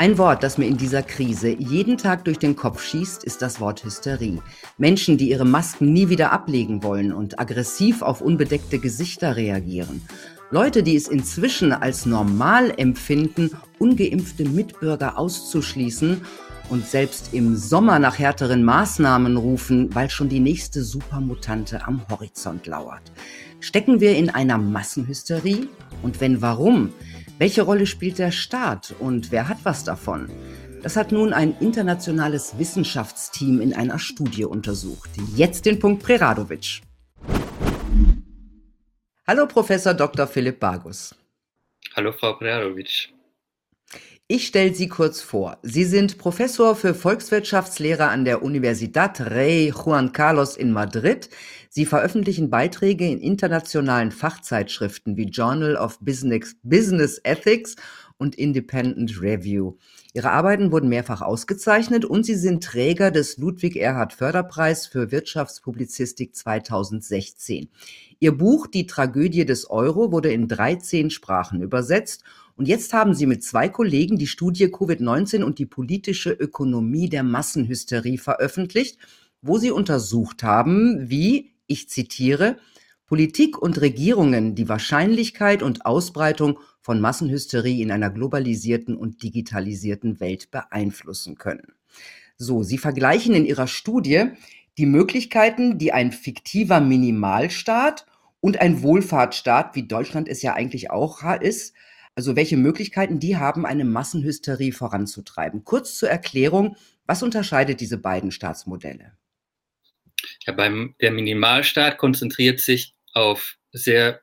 Ein Wort, das mir in dieser Krise jeden Tag durch den Kopf schießt, ist das Wort Hysterie. Menschen, die ihre Masken nie wieder ablegen wollen und aggressiv auf unbedeckte Gesichter reagieren. Leute, die es inzwischen als normal empfinden, ungeimpfte Mitbürger auszuschließen und selbst im Sommer nach härteren Maßnahmen rufen, weil schon die nächste Supermutante am Horizont lauert. Stecken wir in einer Massenhysterie? Und wenn warum? Welche Rolle spielt der Staat und wer hat was davon? Das hat nun ein internationales Wissenschaftsteam in einer Studie untersucht. Jetzt den Punkt Preradovic. Hallo Professor Dr. Philipp Bagus. Hallo Frau Preradovic. Ich stelle Sie kurz vor. Sie sind Professor für Volkswirtschaftslehre an der Universidad Rey Juan Carlos in Madrid. Sie veröffentlichen Beiträge in internationalen Fachzeitschriften wie Journal of Business, Business Ethics und Independent Review. Ihre Arbeiten wurden mehrfach ausgezeichnet und Sie sind Träger des Ludwig Erhard Förderpreis für Wirtschaftspublizistik 2016. Ihr Buch Die Tragödie des Euro wurde in 13 Sprachen übersetzt und jetzt haben Sie mit zwei Kollegen die Studie Covid-19 und die politische Ökonomie der Massenhysterie veröffentlicht, wo Sie untersucht haben, wie ich zitiere, Politik und Regierungen die Wahrscheinlichkeit und Ausbreitung von Massenhysterie in einer globalisierten und digitalisierten Welt beeinflussen können. So, Sie vergleichen in Ihrer Studie die Möglichkeiten, die ein fiktiver Minimalstaat und ein Wohlfahrtsstaat, wie Deutschland es ja eigentlich auch ist, also welche Möglichkeiten die haben, eine Massenhysterie voranzutreiben. Kurz zur Erklärung, was unterscheidet diese beiden Staatsmodelle? Ja, beim, der Minimalstaat konzentriert sich auf sehr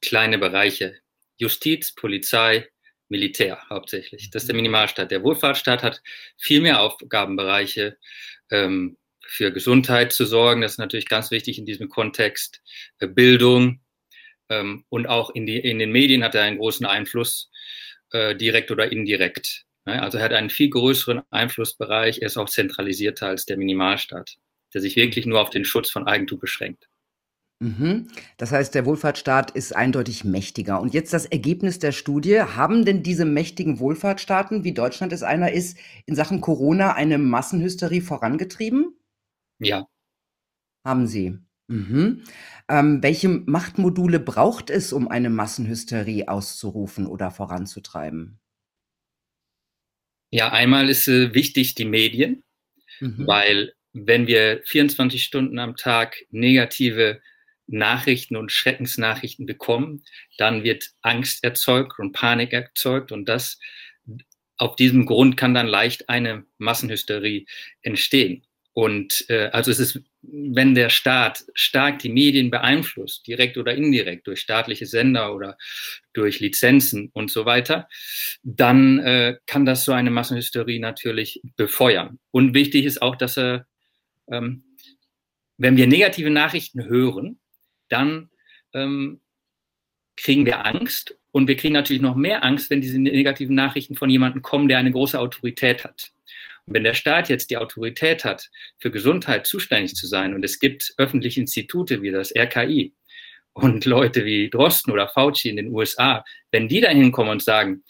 kleine Bereiche. Justiz, Polizei, Militär hauptsächlich. Das ist der Minimalstaat. Der Wohlfahrtsstaat hat viel mehr Aufgabenbereiche, ähm, für Gesundheit zu sorgen. Das ist natürlich ganz wichtig in diesem Kontext. Äh, Bildung ähm, und auch in, die, in den Medien hat er einen großen Einfluss, äh, direkt oder indirekt. Ne? Also er hat einen viel größeren Einflussbereich. Er ist auch zentralisierter als der Minimalstaat der sich wirklich nur auf den Schutz von Eigentum beschränkt. Mhm. Das heißt, der Wohlfahrtsstaat ist eindeutig mächtiger. Und jetzt das Ergebnis der Studie. Haben denn diese mächtigen Wohlfahrtsstaaten, wie Deutschland es einer ist, in Sachen Corona eine Massenhysterie vorangetrieben? Ja. Haben sie. Mhm. Ähm, welche Machtmodule braucht es, um eine Massenhysterie auszurufen oder voranzutreiben? Ja, einmal ist äh, wichtig die Medien, mhm. weil wenn wir 24 Stunden am Tag negative Nachrichten und Schreckensnachrichten bekommen, dann wird Angst erzeugt und Panik erzeugt und das auf diesem Grund kann dann leicht eine Massenhysterie entstehen. Und äh, also es ist, wenn der Staat stark die Medien beeinflusst, direkt oder indirekt durch staatliche Sender oder durch Lizenzen und so weiter, dann äh, kann das so eine Massenhysterie natürlich befeuern. Und wichtig ist auch, dass er ähm, wenn wir negative Nachrichten hören, dann ähm, kriegen wir Angst und wir kriegen natürlich noch mehr Angst, wenn diese negativen Nachrichten von jemandem kommen, der eine große Autorität hat. Wenn der Staat jetzt die Autorität hat, für Gesundheit zuständig zu sein und es gibt öffentliche Institute wie das RKI und Leute wie Drosten oder Fauci in den USA, wenn die da hinkommen und sagen,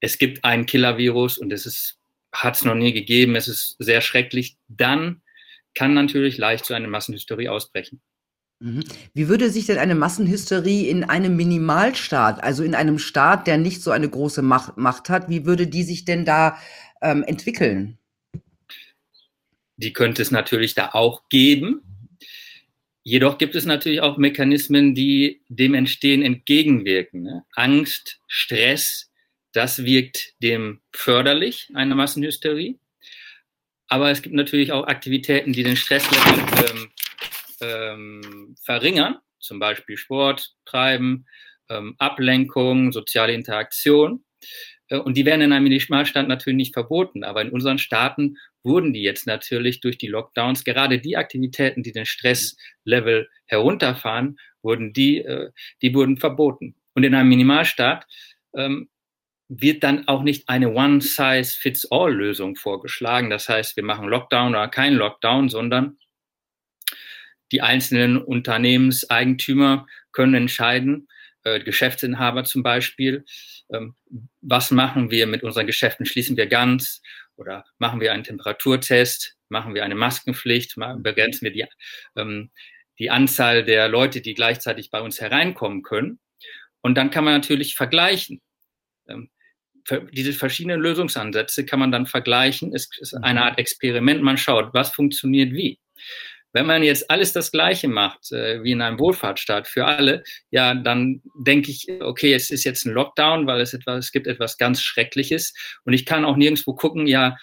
es gibt ein Killer-Virus und es hat es noch nie gegeben, es ist sehr schrecklich, dann kann natürlich leicht so eine Massenhysterie ausbrechen. Mhm. Wie würde sich denn eine Massenhysterie in einem Minimalstaat, also in einem Staat, der nicht so eine große Macht hat, wie würde die sich denn da ähm, entwickeln? Die könnte es natürlich da auch geben. Jedoch gibt es natürlich auch Mechanismen, die dem Entstehen entgegenwirken. Ne? Angst, Stress, das wirkt dem förderlich, eine Massenhysterie. Aber es gibt natürlich auch Aktivitäten, die den Stresslevel ähm, ähm, verringern, zum Beispiel Sport treiben, ähm, Ablenkung, soziale Interaktion. Äh, und die werden in einem Minimalstaat natürlich nicht verboten, aber in unseren Staaten wurden die jetzt natürlich durch die Lockdowns, gerade die Aktivitäten, die den Stresslevel herunterfahren, wurden die, äh, die wurden verboten. Und in einem Minimalstaat ähm, wird dann auch nicht eine One-Size-Fits-All-Lösung vorgeschlagen. Das heißt, wir machen Lockdown oder kein Lockdown, sondern die einzelnen Unternehmenseigentümer können entscheiden, äh, Geschäftsinhaber zum Beispiel. Ähm, was machen wir mit unseren Geschäften? Schließen wir ganz oder machen wir einen Temperaturtest? Machen wir eine Maskenpflicht? Begrenzen wir die, ähm, die Anzahl der Leute, die gleichzeitig bei uns hereinkommen können? Und dann kann man natürlich vergleichen. Ähm, diese verschiedenen Lösungsansätze kann man dann vergleichen. Es ist eine Art Experiment. Man schaut, was funktioniert wie. Wenn man jetzt alles das Gleiche macht, äh, wie in einem Wohlfahrtsstaat für alle, ja, dann denke ich, okay, es ist jetzt ein Lockdown, weil es etwas, es gibt etwas ganz Schreckliches. Und ich kann auch nirgendwo gucken, ja,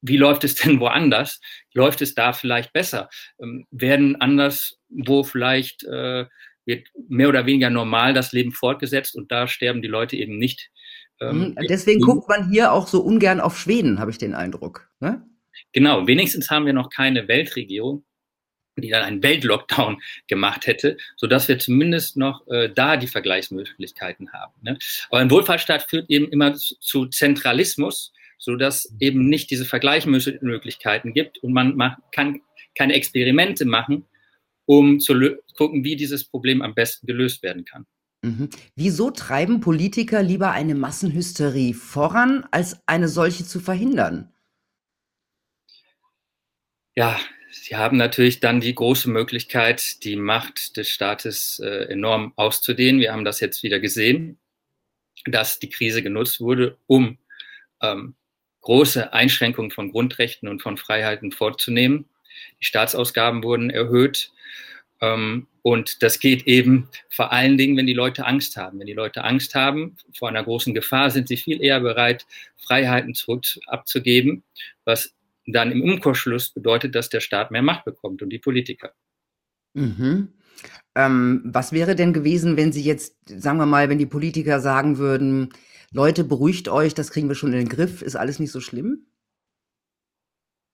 wie läuft es denn woanders? Läuft es da vielleicht besser? Ähm, werden anders, wo vielleicht äh, wird mehr oder weniger normal das Leben fortgesetzt und da sterben die Leute eben nicht. Ähm, mhm, Deswegen guckt man hier auch so ungern auf Schweden, habe ich den Eindruck. Ne? Genau, wenigstens haben wir noch keine Weltregierung, die dann einen Weltlockdown gemacht hätte, so dass wir zumindest noch äh, da die Vergleichsmöglichkeiten haben. Ne? Aber ein Wohlfahrtsstaat führt eben immer zu Zentralismus, so dass eben nicht diese Vergleichsmöglichkeiten gibt und man macht, kann keine Experimente machen, um zu gucken, wie dieses Problem am besten gelöst werden kann. Mhm. Wieso treiben Politiker lieber eine Massenhysterie voran, als eine solche zu verhindern? Ja, sie haben natürlich dann die große Möglichkeit, die Macht des Staates äh, enorm auszudehnen. Wir haben das jetzt wieder gesehen, dass die Krise genutzt wurde, um ähm, große Einschränkungen von Grundrechten und von Freiheiten vorzunehmen. Die Staatsausgaben wurden erhöht. Ähm, und das geht eben vor allen Dingen, wenn die Leute Angst haben. Wenn die Leute Angst haben vor einer großen Gefahr, sind sie viel eher bereit, Freiheiten zurück abzugeben, was dann im Umkehrschluss bedeutet, dass der Staat mehr Macht bekommt und die Politiker. Mhm. Ähm, was wäre denn gewesen, wenn Sie jetzt, sagen wir mal, wenn die Politiker sagen würden, Leute, beruhigt euch, das kriegen wir schon in den Griff, ist alles nicht so schlimm?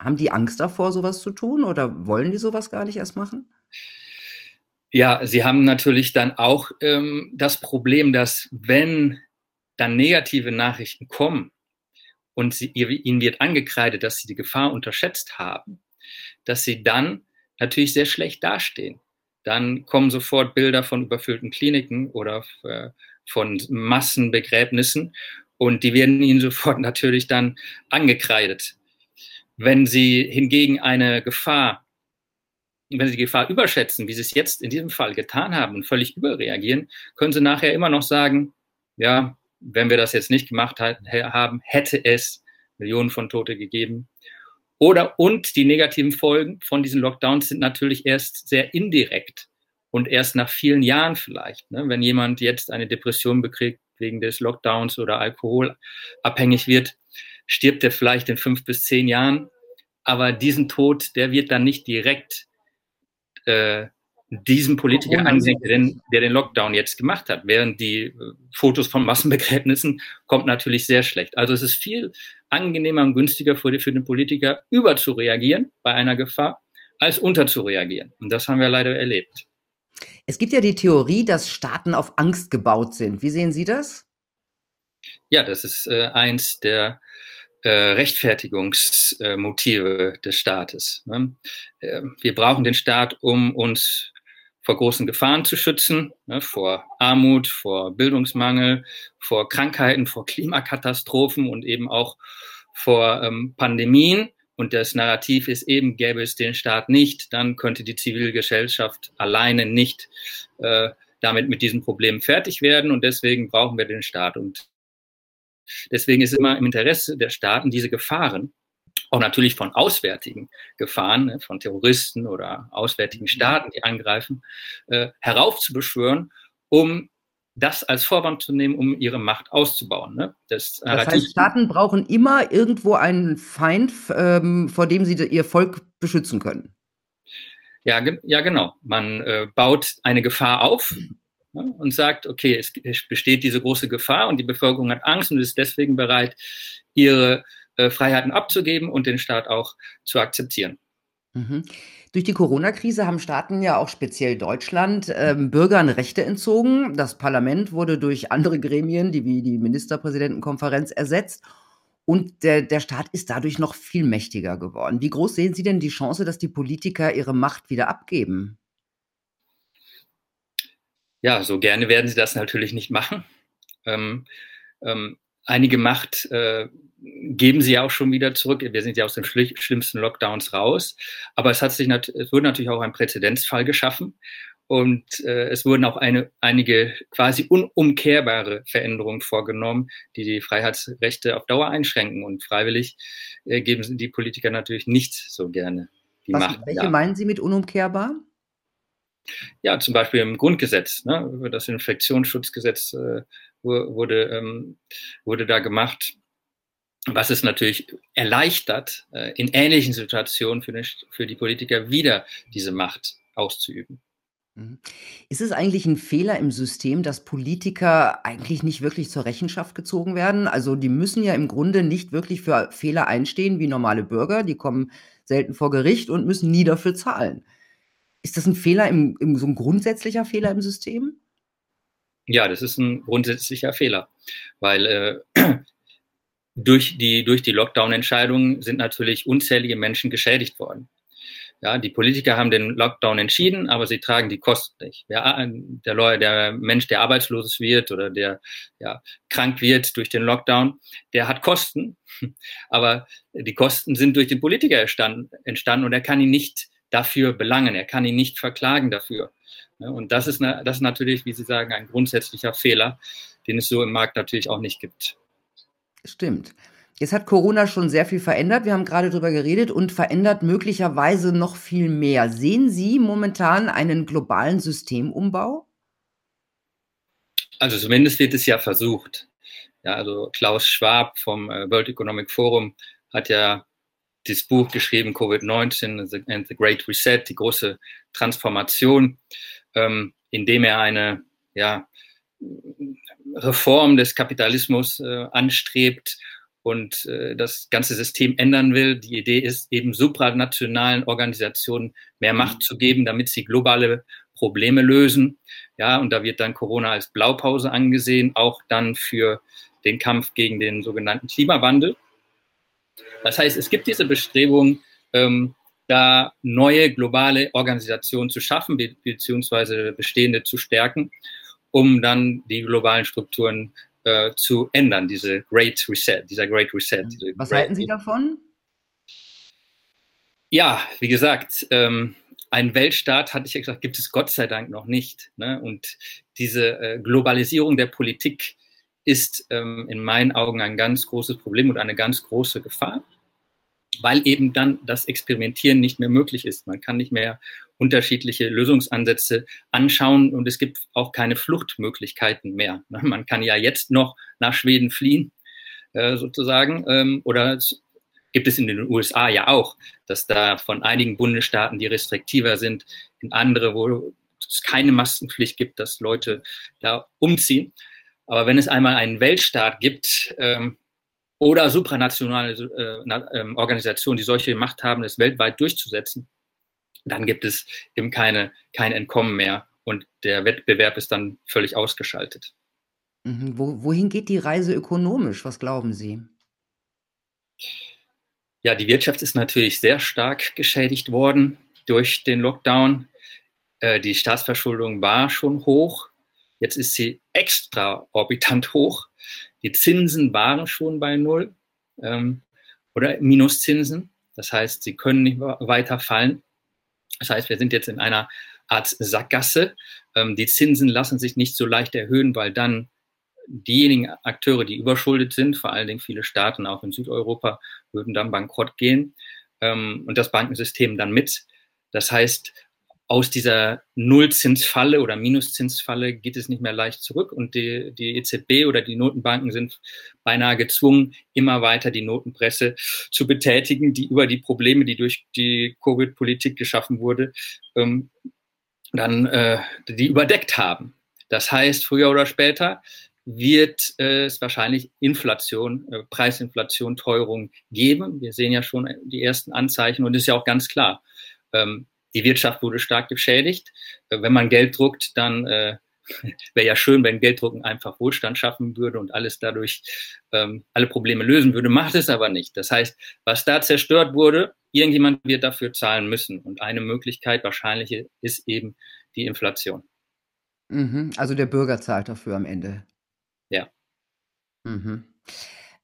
Haben die Angst davor, sowas zu tun oder wollen die sowas gar nicht erst machen? Ja, sie haben natürlich dann auch ähm, das Problem, dass wenn dann negative Nachrichten kommen, und sie, ihnen wird angekreidet, dass sie die Gefahr unterschätzt haben, dass sie dann natürlich sehr schlecht dastehen. Dann kommen sofort Bilder von überfüllten Kliniken oder äh, von Massenbegräbnissen und die werden ihnen sofort natürlich dann angekreidet. Wenn sie hingegen eine Gefahr, wenn sie die Gefahr überschätzen, wie sie es jetzt in diesem Fall getan haben und völlig überreagieren, können sie nachher immer noch sagen, ja, wenn wir das jetzt nicht gemacht haben, hätte es Millionen von Tote gegeben. Oder und die negativen Folgen von diesen Lockdowns sind natürlich erst sehr indirekt und erst nach vielen Jahren vielleicht. Ne? Wenn jemand jetzt eine Depression bekriegt wegen des Lockdowns oder alkoholabhängig wird, stirbt er vielleicht in fünf bis zehn Jahren. Aber diesen Tod, der wird dann nicht direkt äh, diesem Politiker ansehen, der den, der den Lockdown jetzt gemacht hat. Während die äh, Fotos von Massenbegräbnissen kommt natürlich sehr schlecht. Also es ist viel angenehmer und günstiger für, für den Politiker, überzureagieren bei einer Gefahr, als unterzureagieren. Und das haben wir leider erlebt. Es gibt ja die Theorie, dass Staaten auf Angst gebaut sind. Wie sehen Sie das? Ja, das ist äh, eins der äh, Rechtfertigungsmotive äh, des Staates. Ne? Äh, wir brauchen den Staat, um uns vor großen Gefahren zu schützen, ne, vor Armut, vor Bildungsmangel, vor Krankheiten, vor Klimakatastrophen und eben auch vor ähm, Pandemien. Und das Narrativ ist eben, gäbe es den Staat nicht, dann könnte die Zivilgesellschaft alleine nicht äh, damit mit diesem Problem fertig werden. Und deswegen brauchen wir den Staat. Und deswegen ist immer im Interesse der Staaten, diese Gefahren auch natürlich von auswärtigen Gefahren, ne, von Terroristen oder auswärtigen mhm. Staaten, die angreifen, äh, heraufzubeschwören, um das als Vorwand zu nehmen, um ihre Macht auszubauen. Ne? Das, das heißt, Staaten brauchen immer irgendwo einen Feind, ähm, vor dem sie ihr Volk beschützen können. Ja, ja genau. Man äh, baut eine Gefahr auf ne, und sagt, okay, es, es, besteht diese große Gefahr und die Bevölkerung hat Angst und ist deswegen bereit, ihre äh, Freiheiten abzugeben und den Staat auch zu akzeptieren. Mhm. Durch die Corona-Krise haben Staaten ja auch speziell Deutschland ähm, Bürgern Rechte entzogen. Das Parlament wurde durch andere Gremien, die wie die Ministerpräsidentenkonferenz, ersetzt. Und der, der Staat ist dadurch noch viel mächtiger geworden. Wie groß sehen Sie denn die Chance, dass die Politiker ihre Macht wieder abgeben? Ja, so gerne werden sie das natürlich nicht machen. Ähm, ähm, einige Macht äh, geben sie ja auch schon wieder zurück. Wir sind ja aus den schlimmsten Lockdowns raus. Aber es hat sich es wurde natürlich auch ein Präzedenzfall geschaffen. Und äh, es wurden auch eine, einige quasi unumkehrbare Veränderungen vorgenommen, die die Freiheitsrechte auf Dauer einschränken. Und freiwillig äh, geben die Politiker natürlich nicht so gerne die Was, Macht. Welche ja. meinen Sie mit unumkehrbar? Ja, zum Beispiel im Grundgesetz, ne, das Infektionsschutzgesetz äh, wurde, ähm, wurde da gemacht, was es natürlich erleichtert, äh, in ähnlichen Situationen für, den, für die Politiker wieder diese Macht auszuüben. Mhm. Ist es eigentlich ein Fehler im System, dass Politiker eigentlich nicht wirklich zur Rechenschaft gezogen werden? Also, die müssen ja im Grunde nicht wirklich für Fehler einstehen wie normale Bürger. Die kommen selten vor Gericht und müssen nie dafür zahlen. Ist das ein Fehler im im so ein grundsätzlicher Fehler im System? Ja, das ist ein grundsätzlicher Fehler, weil, äh, durch die durch die Lockdown-Entscheidungen sind natürlich unzählige Menschen geschädigt worden. Ja, die Politiker haben den Lockdown entschieden, aber sie tragen die Kosten nicht. Ja, der, Lawyer, der Mensch, der arbeitslos wird oder der ja, krank wird durch den Lockdown, der hat Kosten, aber die Kosten sind durch den Politiker entstanden, entstanden und er kann ihn nicht dafür belangen, er kann ihn nicht verklagen dafür. Und das ist, das ist natürlich, wie Sie sagen, ein grundsätzlicher Fehler, den es so im Markt natürlich auch nicht gibt. Stimmt. Jetzt hat Corona schon sehr viel verändert. Wir haben gerade drüber geredet und verändert möglicherweise noch viel mehr. Sehen Sie momentan einen globalen Systemumbau? Also zumindest wird es ja versucht. Ja, also Klaus Schwab vom äh, World Economic Forum hat ja das Buch geschrieben, Covid-19 and the Great Reset, die große Transformation, ähm, indem er eine ja, Reform des Kapitalismus äh, anstrebt und äh, das ganze System ändern will. Die Idee ist eben supranationalen Organisationen mehr Macht zu geben, damit sie globale Probleme lösen. Ja, und da wird dann Corona als Blaupause angesehen, auch dann für den Kampf gegen den sogenannten Klimawandel. Das heißt, es gibt diese Bestrebung, ähm, da neue globale Organisationen zu schaffen, be beziehungsweise bestehende zu stärken, um dann die globalen Strukturen äh, zu ändern, diese Great Reset, dieser Great Reset. Was Great halten Sie davon? Ja, wie gesagt, ähm, ein Weltstaat, hatte ich ja gesagt, gibt es Gott sei Dank noch nicht. Ne? Und diese äh, Globalisierung der Politik ist ähm, in meinen Augen ein ganz großes Problem und eine ganz große Gefahr, weil eben dann das Experimentieren nicht mehr möglich ist. Man kann nicht mehr unterschiedliche Lösungsansätze anschauen und es gibt auch keine Fluchtmöglichkeiten mehr. Man kann ja jetzt noch nach Schweden fliehen, äh, sozusagen, ähm, oder gibt es in den USA ja auch, dass da von einigen Bundesstaaten, die restriktiver sind, in andere, wo es keine Maskenpflicht gibt, dass Leute da umziehen. Aber wenn es einmal einen Weltstaat gibt ähm, oder supranationale äh, äh, Organisationen, die solche Macht haben, es weltweit durchzusetzen, dann gibt es eben keine, kein Entkommen mehr und der Wettbewerb ist dann völlig ausgeschaltet. Mhm. Wo, wohin geht die Reise ökonomisch? Was glauben Sie? Ja, die Wirtschaft ist natürlich sehr stark geschädigt worden durch den Lockdown. Äh, die Staatsverschuldung war schon hoch. Jetzt ist sie extraorbitant hoch. Die Zinsen waren schon bei Null ähm, oder Minuszinsen. Das heißt, sie können nicht weiter fallen. Das heißt, wir sind jetzt in einer Art Sackgasse. Ähm, die Zinsen lassen sich nicht so leicht erhöhen, weil dann diejenigen Akteure, die überschuldet sind, vor allen Dingen viele Staaten auch in Südeuropa, würden dann bankrott gehen ähm, und das Bankensystem dann mit. Das heißt, aus dieser Nullzinsfalle oder Minuszinsfalle geht es nicht mehr leicht zurück und die, die EZB oder die Notenbanken sind beinahe gezwungen, immer weiter die Notenpresse zu betätigen, die über die Probleme, die durch die Covid-Politik geschaffen wurde, ähm, dann äh, die überdeckt haben. Das heißt, früher oder später wird es wahrscheinlich Inflation, äh, Preisinflation, Teuerung geben. Wir sehen ja schon die ersten Anzeichen und ist ja auch ganz klar, ähm, die Wirtschaft wurde stark geschädigt. Äh, wenn man Geld druckt, dann äh, wäre ja schön, wenn Gelddrucken einfach Wohlstand schaffen würde und alles dadurch ähm, alle Probleme lösen würde, macht es aber nicht. Das heißt, was da zerstört wurde, irgendjemand wird dafür zahlen müssen. Und eine Möglichkeit wahrscheinlich ist eben die Inflation. Mhm, also der Bürger zahlt dafür am Ende. Ja. Mhm.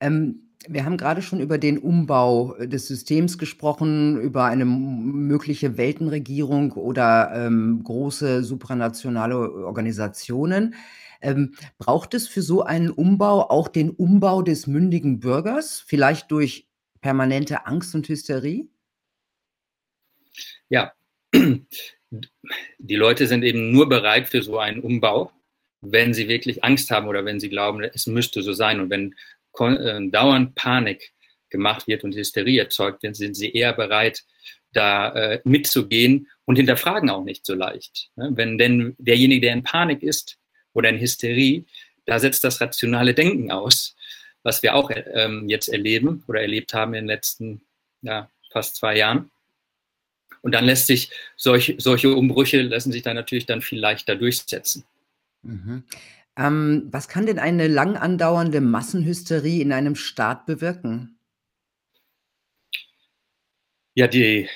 Ähm, wir haben gerade schon über den Umbau, äh, des Systems gesprochen, über eine mögliche Weltenregierung oder, ähm, große supranationale Organisationen. Ähm, braucht es für so einen Umbau auch den Umbau des mündigen Bürgers, vielleicht durch permanente Angst und Hysterie? Ja. Die Leute sind eben nur bereit für so einen Umbau, wenn sie wirklich Angst haben oder wenn sie glauben, es müsste so sein. Und wenn dauernd Panik gemacht wird und Hysterie erzeugt wird, sind sie eher bereit, da äh, mitzugehen und hinterfragen auch nicht so leicht. Ne? Wenn denn derjenige, der in Panik ist oder in Hysterie, da setzt das rationale Denken aus, was wir auch ähm, jetzt erleben oder erlebt haben in den letzten ja, fast zwei Jahren. Und dann lässt sich solche, solche Umbrüche lassen sich dann natürlich dann viel leichter durchsetzen. Mhm. Ähm, was kann denn eine lang andauernde Massenhysterie in einem Staat bewirken? Ja, die,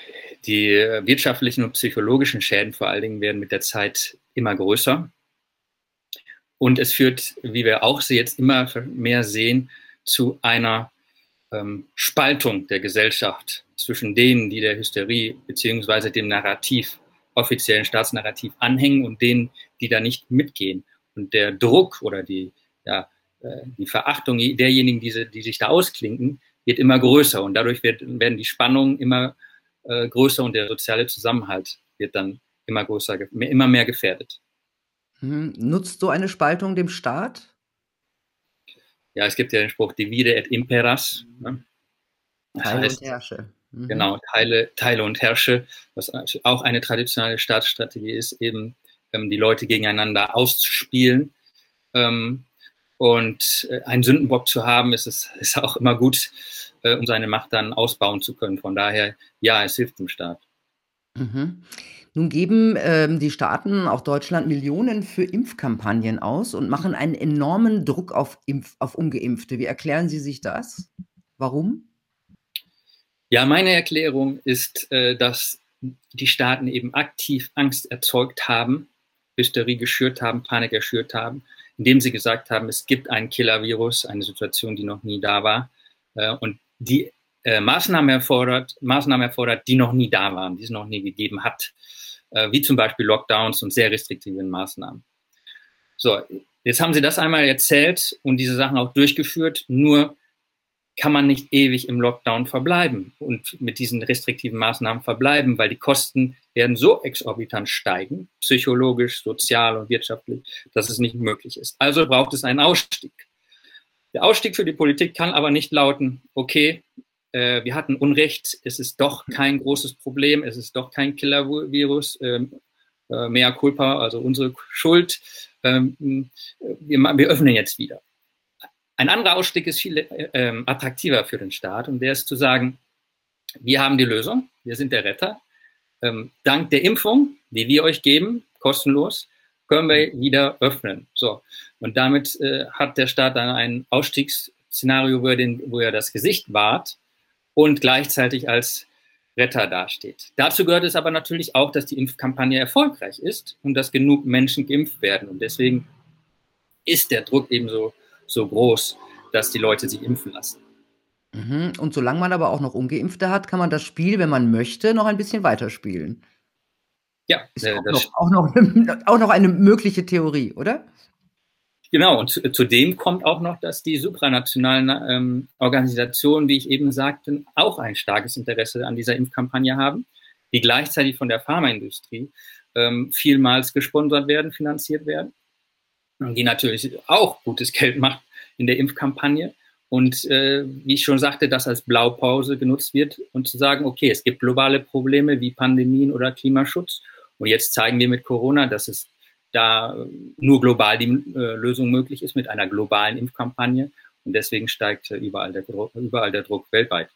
die wirtschaftlichen und psychologischen Schäden vor allen Dingen werden mit der Zeit immer größer. Und es führt, wie wir auch jetzt immer mehr sehen, zu einer ähm, Spaltung der Gesellschaft zwischen denen, die der Hysterie beziehungsweise dem Narrativ, offiziellen Staatsnarrativ anhängen und denen, die da nicht mitgehen. Und der Druck oder die, ja, äh, die Verachtung derjenigen, die, die sich da ausklinken, wird immer größer. Und dadurch wird, werden die Spannungen immer äh, größer und der soziale Zusammenhalt wird dann immer größer, immer mehr gefährdet. Mhm. Nutzt so eine Spaltung dem Staat? Ja, es gibt ja den Spruch Divide et Imperas. Ne? Teile heißt, und herrsche. Mhm. Genau, teile, teile und herrsche, was auch eine traditionelle Staatsstrategie ist, eben ähm, die Leute gegeneinander auszuspielen. Ähm, und äh, einen Sündenbock zu haben, ist, es, ist auch immer gut, äh, um seine Macht dann ausbauen zu können. Von daher, ja, es hilft dem Staat. Mhm. Nun geben ähm, die Staaten, auch Deutschland, Millionen für Impfkampagnen aus und machen einen enormen Druck auf, Impf auf Ungeimpfte. Wie erklären Sie sich das? Warum? Ja, meine Erklärung ist, äh, dass die Staaten eben aktiv Angst erzeugt haben, Hysterie geschürt haben, Panik erschürt haben, indem sie gesagt haben, es gibt ein Killer-Virus, eine Situation, die noch nie da war äh, und die äh, Maßnahmen, erfordert, Maßnahmen erfordert, die noch nie da waren, die es noch nie gegeben hat, äh, wie zum Beispiel Lockdowns und sehr restriktive Maßnahmen. So, jetzt haben sie das einmal erzählt und diese Sachen auch durchgeführt, nur kann man nicht ewig im Lockdown verbleiben und mit diesen restriktiven Maßnahmen verbleiben, weil die Kosten werden so exorbitant steigen, psychologisch, sozial und wirtschaftlich, dass es nicht möglich ist. Also braucht es einen Ausstieg. Der Ausstieg für die Politik kann aber nicht lauten, okay, äh, wir hatten Unrecht, es ist doch kein großes Problem, es ist doch kein Killer-Virus, ähm, äh, mehr culpa, also unsere Schuld, ähm, wir öffnen jetzt wieder. Ein anderer Ausstieg ist viel äh, attraktiver für den Staat und der ist zu sagen, wir haben die Lösung, wir sind der Retter. Ähm, dank der Impfung, die wir euch geben, kostenlos, können wir wieder öffnen. So. Und damit äh, hat der Staat dann ein Ausstiegsszenario, wo er, den, wo er das Gesicht wahrt und gleichzeitig als Retter dasteht. Dazu gehört es aber natürlich auch, dass die Impfkampagne erfolgreich ist und dass genug Menschen geimpft werden. Und deswegen ist der Druck ebenso so groß, dass die Leute sich impfen lassen. Mhm. Und solange man aber auch noch Ungeimpfte hat, kann man das Spiel, wenn man möchte, noch ein bisschen weiterspielen. Ja, ist äh, auch, noch, auch, noch, auch noch eine mögliche Theorie, oder? Genau, und zudem kommt auch noch, dass die supranationalen ähm, Organisationen, wie ich eben sagte, auch ein starkes Interesse an dieser Impfkampagne haben, die gleichzeitig von der Pharmaindustrie ähm, vielmals gesponsert werden, finanziert werden die natürlich auch gutes Geld macht in der Impfkampagne. Und äh, wie ich schon sagte, das als Blaupause genutzt wird und zu sagen, okay, es gibt globale Probleme wie Pandemien oder Klimaschutz. Und jetzt zeigen wir mit Corona, dass es da nur global die äh, Lösung möglich ist mit einer globalen Impfkampagne. Und deswegen steigt äh, überall, der, überall der Druck weltweit.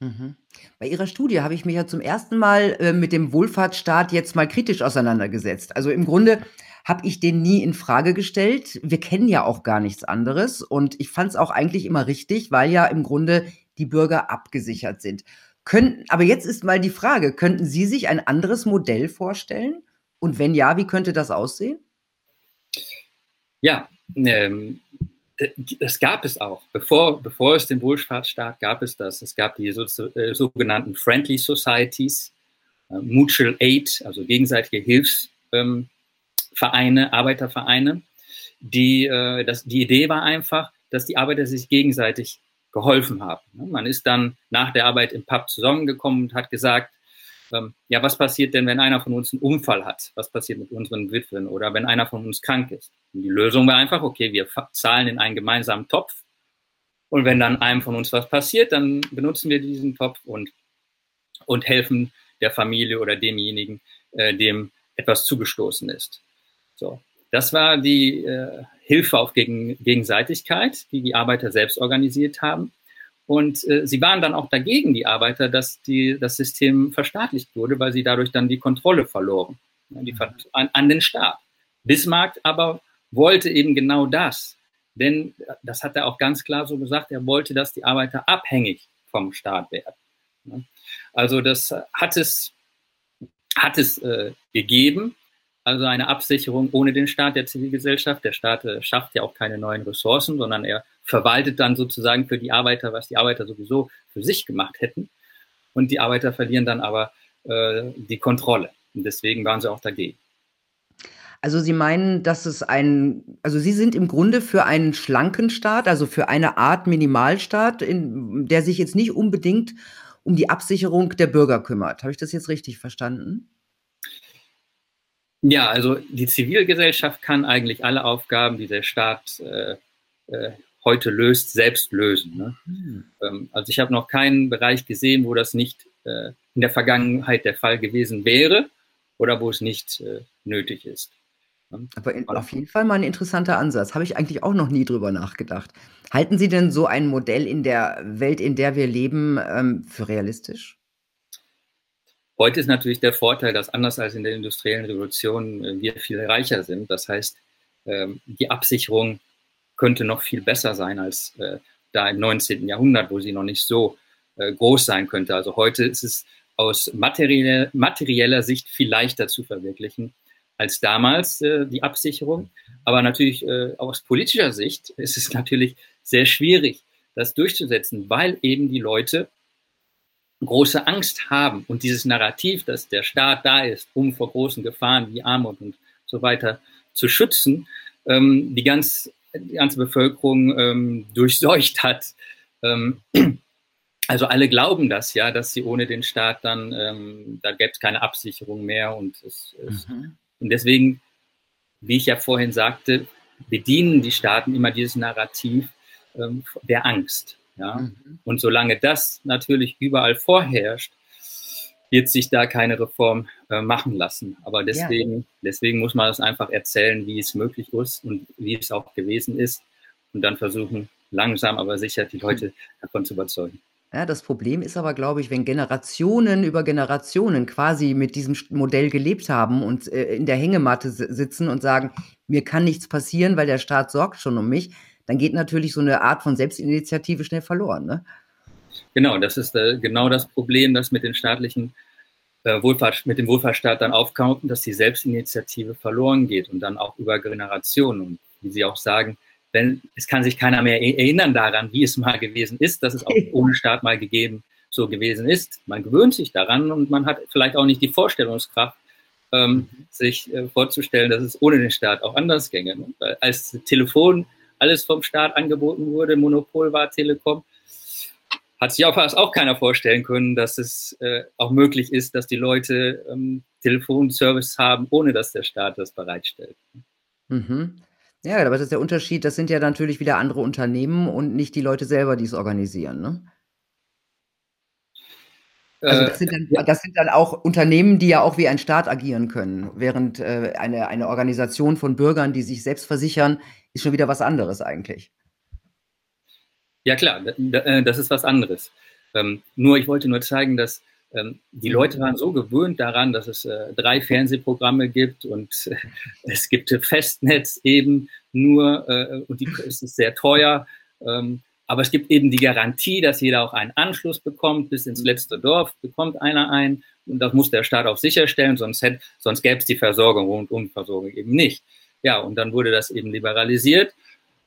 Mhm. Bei Ihrer Studie habe ich mich ja zum ersten Mal äh, mit dem Wohlfahrtsstaat jetzt mal kritisch auseinandergesetzt. Also im Grunde habe ich den nie in Frage gestellt. Wir kennen ja auch gar nichts anderes und ich fand es auch eigentlich immer richtig, weil ja im Grunde die Bürger abgesichert sind. Können, aber jetzt ist mal die Frage, könnten Sie sich ein anderes Modell vorstellen? Und wenn ja, wie könnte das aussehen? Ja, ähm, das gab es auch. Bevor, bevor es den Wohlfahrtsstaat gab es das. Es gab die so, äh, sogenannten Friendly Societies, äh, Mutual Aid, also gegenseitige Hilfsvereine, ähm, Arbeitervereine. Die, äh, das, die Idee war einfach, dass die Arbeiter sich gegenseitig geholfen haben. Man ist dann nach der Arbeit im Pub zusammengekommen und hat gesagt, ähm, ja, was passiert denn, wenn einer von uns einen Unfall hat? Was passiert mit unseren Witwen oder wenn einer von uns krank ist? Und die Lösung war einfach, okay, wir zahlen in einen gemeinsamen Topf und wenn dann einem von uns was passiert, dann benutzen wir diesen Topf und, und helfen der Familie oder demjenigen, äh, dem etwas zugestoßen ist. So, das war die äh, Hilfe auf Gegen Gegenseitigkeit, die die Arbeiter selbst organisiert haben. Und äh, sie waren dann auch dagegen, die Arbeiter, dass die, das System verstaatlicht wurde, weil sie dadurch dann die Kontrolle verloren ja, die, an, an den Staat. Bismarck aber wollte eben genau das. Denn das hat er auch ganz klar so gesagt, er wollte, dass die Arbeiter abhängig vom Staat werden. Also das hat es, hat es äh, gegeben, also eine Absicherung ohne den Staat der Zivilgesellschaft. Der Staat äh, schafft ja auch keine neuen Ressourcen, sondern er verwaltet dann sozusagen für die Arbeiter, was die Arbeiter sowieso für sich gemacht hätten. Und die Arbeiter verlieren dann aber äh, die Kontrolle. Und deswegen waren sie auch dagegen. Also Sie meinen, dass es ein, also Sie sind im Grunde für einen schlanken Staat, also für eine Art Minimalstaat, in, der sich jetzt nicht unbedingt um die Absicherung der Bürger kümmert. Habe ich das jetzt richtig verstanden? Ja, also die Zivilgesellschaft kann eigentlich alle Aufgaben, die der Staat äh, äh, heute löst, selbst lösen. Ne? Mhm. Ähm, also ich habe noch keinen Bereich gesehen, wo das nicht äh, in der Vergangenheit der Fall gewesen wäre oder wo es nicht äh, nötig ist. Ne? Aber in, auf jeden Fall mal ein interessanter Ansatz. Habe ich eigentlich auch noch nie drüber nachgedacht. Halten Sie denn so ein Modell in der Welt, in der wir leben, ähm, für realistisch? Heute ist natürlich der Vorteil, dass anders als in der industriellen Revolution äh, wir viel reicher sind. Das heißt, ähm, die Absicherung könnte noch viel besser sein als äh, da im 19. Jahrhundert, wo sie noch nicht so äh, groß sein könnte. Also heute ist es aus materieller Sicht viel leichter zu verwirklichen als damals die Absicherung. Aber natürlich aus politischer Sicht ist es natürlich sehr schwierig, das durchzusetzen, weil eben die Leute große Angst haben und dieses Narrativ, dass der Staat da ist, um vor großen Gefahren wie Armut und so weiter zu schützen, ähm, die, ganz, die ganze Bevölkerung ähm, durchseucht hat. Ähm, also alle glauben das ja, dass sie ohne den Staat dann, ähm, da gäbe es keine Absicherung mehr und, es, es, mhm. und deswegen, wie ich ja vorhin sagte, bedienen die Staaten immer dieses Narrativ ähm, der Angst. Ja? Mhm. Und solange das natürlich überall vorherrscht, wird sich da keine Reform äh, machen lassen. Aber deswegen, ja. deswegen muss man das einfach erzählen, wie es möglich ist und wie es auch gewesen ist und dann versuchen, langsam aber sicher die Leute davon zu überzeugen. Ja, das Problem ist aber, glaube ich, wenn Generationen über Generationen quasi mit diesem Modell gelebt haben und äh, in der Hängematte sitzen und sagen, mir kann nichts passieren, weil der Staat sorgt schon um mich, dann geht natürlich so eine Art von Selbstinitiative schnell verloren. Ne? Genau, das ist äh, genau das Problem, das mit den staatlichen äh, Wohlfahrt, mit dem Wohlfahrtsstaat dann aufkommt, dass die Selbstinitiative verloren geht und dann auch über Generationen. Und wie Sie auch sagen, wenn, es kann sich keiner mehr erinnern daran, wie es mal gewesen ist, dass es auch ohne Staat mal gegeben so gewesen ist. Man gewöhnt sich daran und man hat vielleicht auch nicht die Vorstellungskraft, ähm, mhm. sich äh, vorzustellen, dass es ohne den Staat auch anders ginge. Ne? Als Telefon alles vom Staat angeboten wurde, Monopol war Telekom, hat sich auch fast auch keiner vorstellen können, dass es äh, auch möglich ist, dass die Leute ähm, Telefonservice haben, ohne dass der Staat das bereitstellt. Mhm. Ja, aber das ist der Unterschied, das sind ja natürlich wieder andere Unternehmen und nicht die Leute selber, die es organisieren, ne? Also das sind, dann, das sind dann auch Unternehmen, die ja auch wie ein Staat agieren können, während äh, eine, eine Organisation von Bürgern, die sich selbst versichern, ist schon wieder was anderes eigentlich. Ja klar, äh, das ist was anderes. Ähm, nur ich wollte nur zeigen, dass ähm, die Leute waren so gewöhnt daran, dass es äh, drei Fernsehprogramme gibt und äh, es gibt Festnetz eben nur äh, und die, es ist sehr teuer. Ähm, aber es gibt eben die Garantie, dass jeder auch einen Anschluss bekommt. Bis ins letzte Dorf bekommt einer einen. Und das muss der Staat auch sicherstellen, sonst, hätte, sonst gäbe es die Versorgung, Rundumversorgung eben nicht. Ja, und dann wurde das eben liberalisiert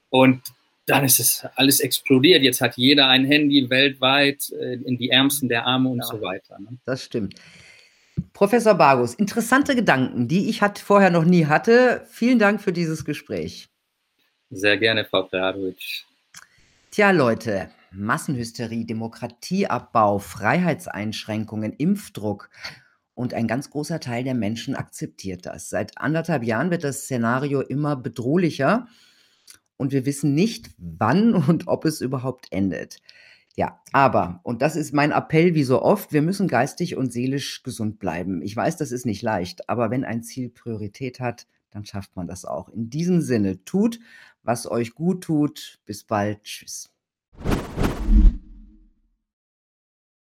und dann ist es alles explodiert. Jetzt hat jeder ein Handy weltweit äh, in die Ärmsten der Arme und ja, so weiter. Ne? Das stimmt. Professor Bargus, interessante Gedanken, die ich hat, vorher noch nie hatte. Vielen Dank für dieses Gespräch. Sehr gerne, Frau Pradovic. Tja, Leute, Massenhysterie, Demokratieabbau, Freiheitseinschränkungen, Impfdruck. Und ein ganz großer Teil der Menschen akzeptiert das. Seit anderthalb Jahren wird das Szenario immer bedrohlicher und wir wissen nicht, wann und ob es überhaupt endet. Ja, aber, und das ist mein Appell wie so oft, wir müssen geistig und seelisch gesund bleiben. Ich weiß, das ist nicht leicht, aber wenn ein Ziel Priorität hat, dann schafft man das auch. In diesem Sinne, tut, was euch gut tut. Bis bald. Tschüss.